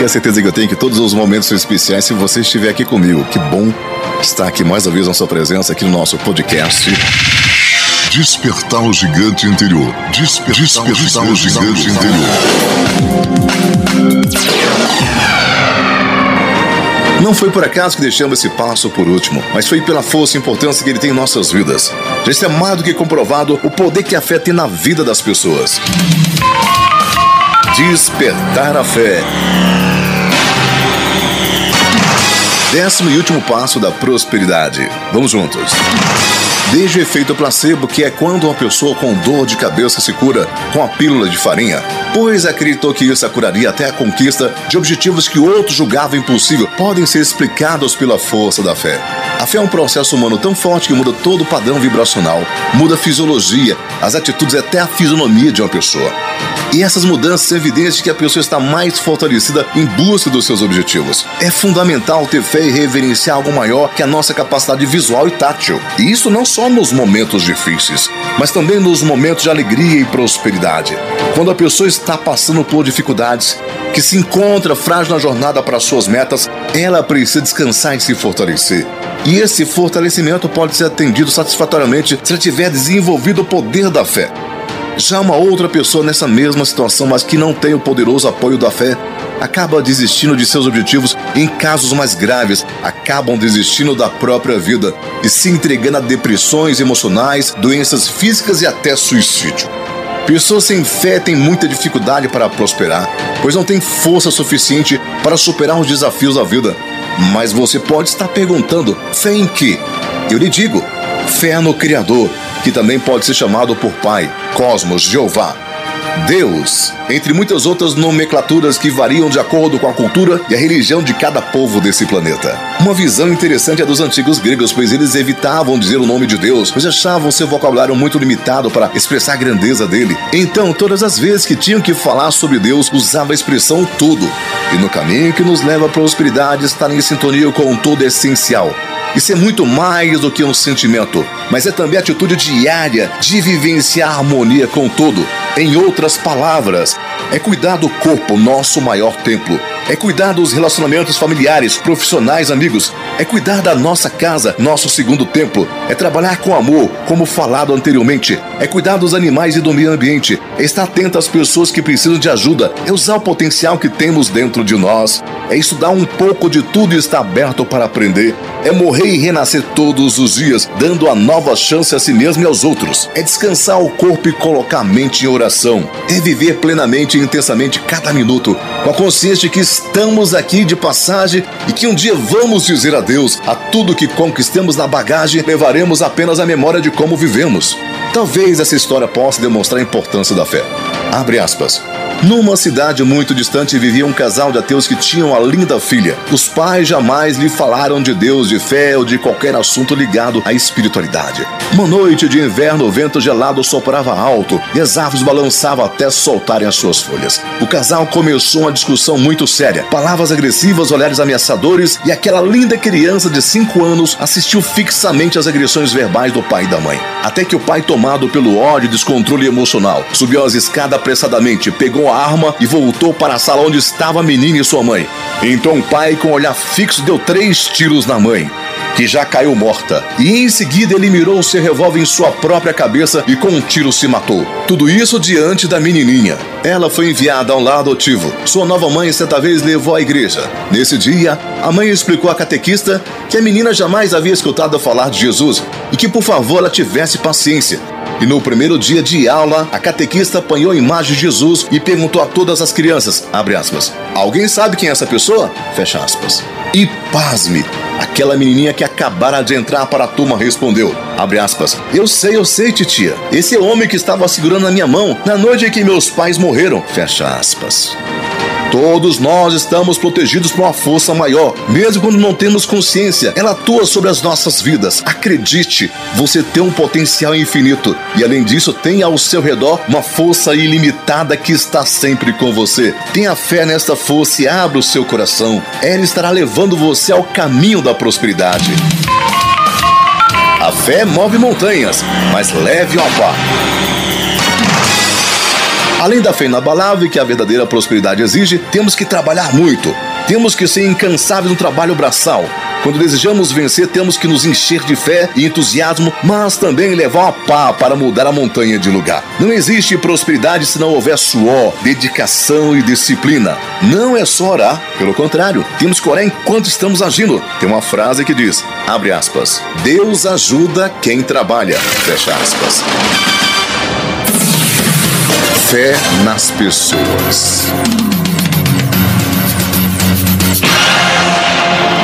única certeza que eu tenho é que todos os momentos são especiais se você estiver aqui comigo. Que bom estar aqui mais uma vez na sua presença aqui no nosso podcast. Despertar o gigante interior. Despertar, Despertar o gigante, gigante interior. Não foi por acaso que deixamos esse passo por último, mas foi pela força e importância que ele tem em nossas vidas. Já está mais do que comprovado o poder que a fé tem na vida das pessoas. Despertar a fé. Décimo e último passo da prosperidade. Vamos juntos. Desde o efeito placebo, que é quando uma pessoa com dor de cabeça se cura com a pílula de farinha, pois acreditou que isso a curaria até a conquista de objetivos que outros julgavam impossível, podem ser explicados pela força da fé. A fé é um processo humano tão forte que muda todo o padrão vibracional, muda a fisiologia, as atitudes até a fisionomia de uma pessoa. E essas mudanças são evidentes de que a pessoa está mais fortalecida em busca dos seus objetivos. É fundamental ter fé e reverenciar algo maior que a nossa capacidade visual e tátil. E isso não só nos momentos difíceis, mas também nos momentos de alegria e prosperidade. Quando a pessoa está passando por dificuldades, que se encontra frágil na jornada para suas metas, ela precisa descansar e se fortalecer. E esse fortalecimento pode ser atendido satisfatoriamente se ela tiver desenvolvido o poder da fé. Já uma outra pessoa nessa mesma situação, mas que não tem o poderoso apoio da fé, acaba desistindo de seus objetivos em casos mais graves, acabam desistindo da própria vida e se entregando a depressões emocionais, doenças físicas e até suicídio. Pessoas sem fé têm muita dificuldade para prosperar, pois não têm força suficiente para superar os desafios da vida. Mas você pode estar perguntando: fé em que? Eu lhe digo: fé no Criador, que também pode ser chamado por Pai, Cosmos, Jeová. Deus, entre muitas outras nomenclaturas que variam de acordo com a cultura e a religião de cada povo desse planeta. Uma visão interessante é dos antigos gregos, pois eles evitavam dizer o nome de Deus, pois achavam seu vocabulário muito limitado para expressar a grandeza dele. Então, todas as vezes que tinham que falar sobre Deus, usavam a expressão tudo. E no caminho que nos leva à prosperidade, estar em sintonia com o todo é essencial. Isso é muito mais do que um sentimento, mas é também a atitude diária de vivenciar a harmonia com todo. Em outras palavras, é cuidar do corpo, nosso maior templo. É cuidar dos relacionamentos familiares, profissionais, amigos. É cuidar da nossa casa, nosso segundo templo. É trabalhar com amor, como falado anteriormente. É cuidar dos animais e do meio ambiente. É estar atento às pessoas que precisam de ajuda. É usar o potencial que temos dentro de nós. É estudar um pouco de tudo e estar aberto para aprender. É morrer e renascer todos os dias, dando a nova chance a si mesmo e aos outros. É descansar o corpo e colocar a mente em oração. É viver plenamente e intensamente cada minuto, com a consciência de que estamos aqui de passagem e que um dia vamos dizer adeus a tudo que conquistamos na bagagem, levaremos apenas a memória de como vivemos. Talvez essa história possa demonstrar a importância da fé. Abre aspas. Numa cidade muito distante vivia um casal de ateus que tinham a linda filha. Os pais jamais lhe falaram de Deus, de fé ou de qualquer assunto ligado à espiritualidade. Uma noite de inverno, o vento gelado soprava alto e as árvores balançavam até soltarem as suas folhas. O casal começou uma discussão muito séria. Palavras agressivas, olhares ameaçadores e aquela linda criança de 5 anos assistiu fixamente às agressões verbais do pai e da mãe. Até que o pai, tomado pelo ódio e descontrole emocional, subiu as escadas apressadamente, pegou a arma e voltou para a sala onde estava a menina e sua mãe. Então o pai, com um olhar fixo, deu três tiros na mãe que já caiu morta. E em seguida ele mirou seu revólver em sua própria cabeça e com um tiro se matou. Tudo isso diante da menininha. Ela foi enviada ao lar adotivo. Sua nova mãe certa vez levou à igreja. Nesse dia, a mãe explicou à catequista que a menina jamais havia escutado falar de Jesus e que por favor ela tivesse paciência e no primeiro dia de aula, a catequista apanhou a imagem de Jesus e perguntou a todas as crianças, aspas, alguém sabe quem é essa pessoa? Fecha aspas. E pasme, aquela menininha que acabara de entrar para a turma respondeu, aspas, eu sei, eu sei, titia, esse é o homem que estava segurando a minha mão na noite em que meus pais morreram, fecha aspas. Todos nós estamos protegidos por uma força maior, mesmo quando não temos consciência. Ela atua sobre as nossas vidas. Acredite, você tem um potencial infinito e, além disso, tem ao seu redor uma força ilimitada que está sempre com você. Tenha fé nesta força e abra o seu coração. Ela estará levando você ao caminho da prosperidade. A fé move montanhas, mas leve ao par. Além da fé inabalável que a verdadeira prosperidade exige, temos que trabalhar muito. Temos que ser incansáveis no trabalho braçal. Quando desejamos vencer, temos que nos encher de fé e entusiasmo, mas também levar a pá para mudar a montanha de lugar. Não existe prosperidade se não houver suor, dedicação e disciplina. Não é só orar, pelo contrário, temos que orar enquanto estamos agindo. Tem uma frase que diz, abre aspas, Deus ajuda quem trabalha, fecha aspas. Fé nas pessoas.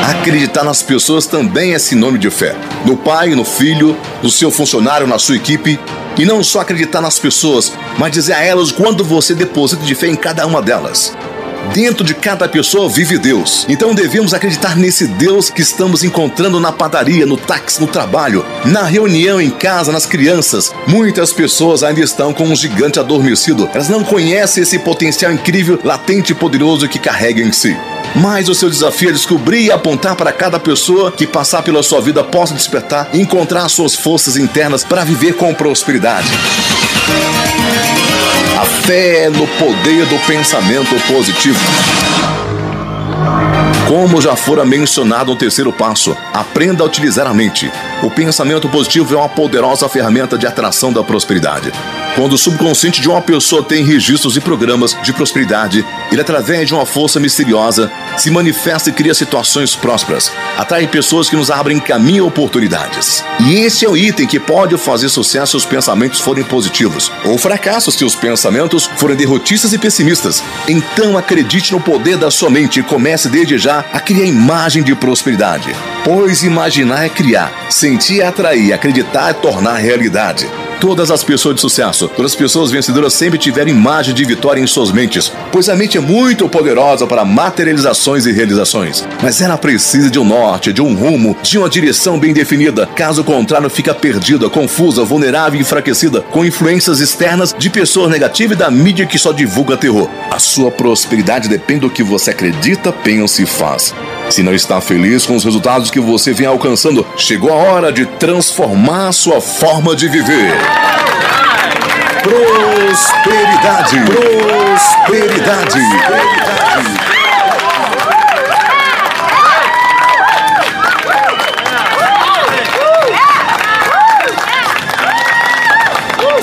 Acreditar nas pessoas também é sinônimo de fé. No pai, no filho, no seu funcionário, na sua equipe. E não só acreditar nas pessoas, mas dizer a elas quando você deposita de fé em cada uma delas. Dentro de cada pessoa vive Deus. Então devemos acreditar nesse Deus que estamos encontrando na padaria, no táxi, no trabalho, na reunião, em casa, nas crianças. Muitas pessoas ainda estão com um gigante adormecido. Elas não conhecem esse potencial incrível, latente e poderoso que carrega em si. Mas o seu desafio é descobrir e apontar para cada pessoa que passar pela sua vida possa despertar e encontrar suas forças internas para viver com prosperidade. Fé no poder do pensamento positivo. Como já fora mencionado no terceiro passo, aprenda a utilizar a mente. O pensamento positivo é uma poderosa ferramenta de atração da prosperidade. Quando o subconsciente de uma pessoa tem registros e programas de prosperidade, ele, através de uma força misteriosa, se manifesta e cria situações prósperas, atrai pessoas que nos abrem caminho e oportunidades. E esse é o item que pode fazer sucesso se os pensamentos forem positivos, ou fracasso se os pensamentos forem derrotistas e pessimistas. Então acredite no poder da sua mente e comece desde já a criar imagem de prosperidade. Pois imaginar é criar, sentir é atrair, acreditar é tornar realidade. Todas as pessoas de sucesso, todas as pessoas vencedoras sempre tiveram imagem de vitória em suas mentes, pois a mente é muito poderosa para materializações e realizações. Mas ela precisa de um norte, de um rumo, de uma direção bem definida. Caso contrário, fica perdida, confusa, vulnerável e enfraquecida, com influências externas de pessoas negativas e da mídia que só divulga terror. A sua prosperidade depende do que você acredita, pensa e faz. Se não está feliz com os resultados que você vem alcançando, chegou a hora de transformar sua forma de viver. Prosperidade. Prosperidade. Prosperidade.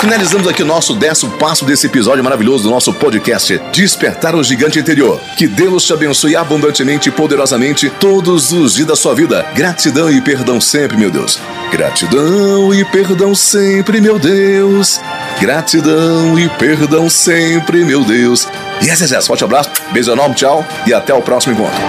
Finalizamos aqui o nosso décimo passo desse episódio maravilhoso do nosso podcast Despertar o Gigante Interior. Que Deus te abençoe abundantemente e poderosamente todos os dias da sua vida. Gratidão e perdão sempre, meu Deus. Gratidão e perdão sempre, meu Deus. Gratidão e perdão sempre, meu Deus. Yes, yes, yes. Forte abraço, beijo enorme, tchau e até o próximo encontro.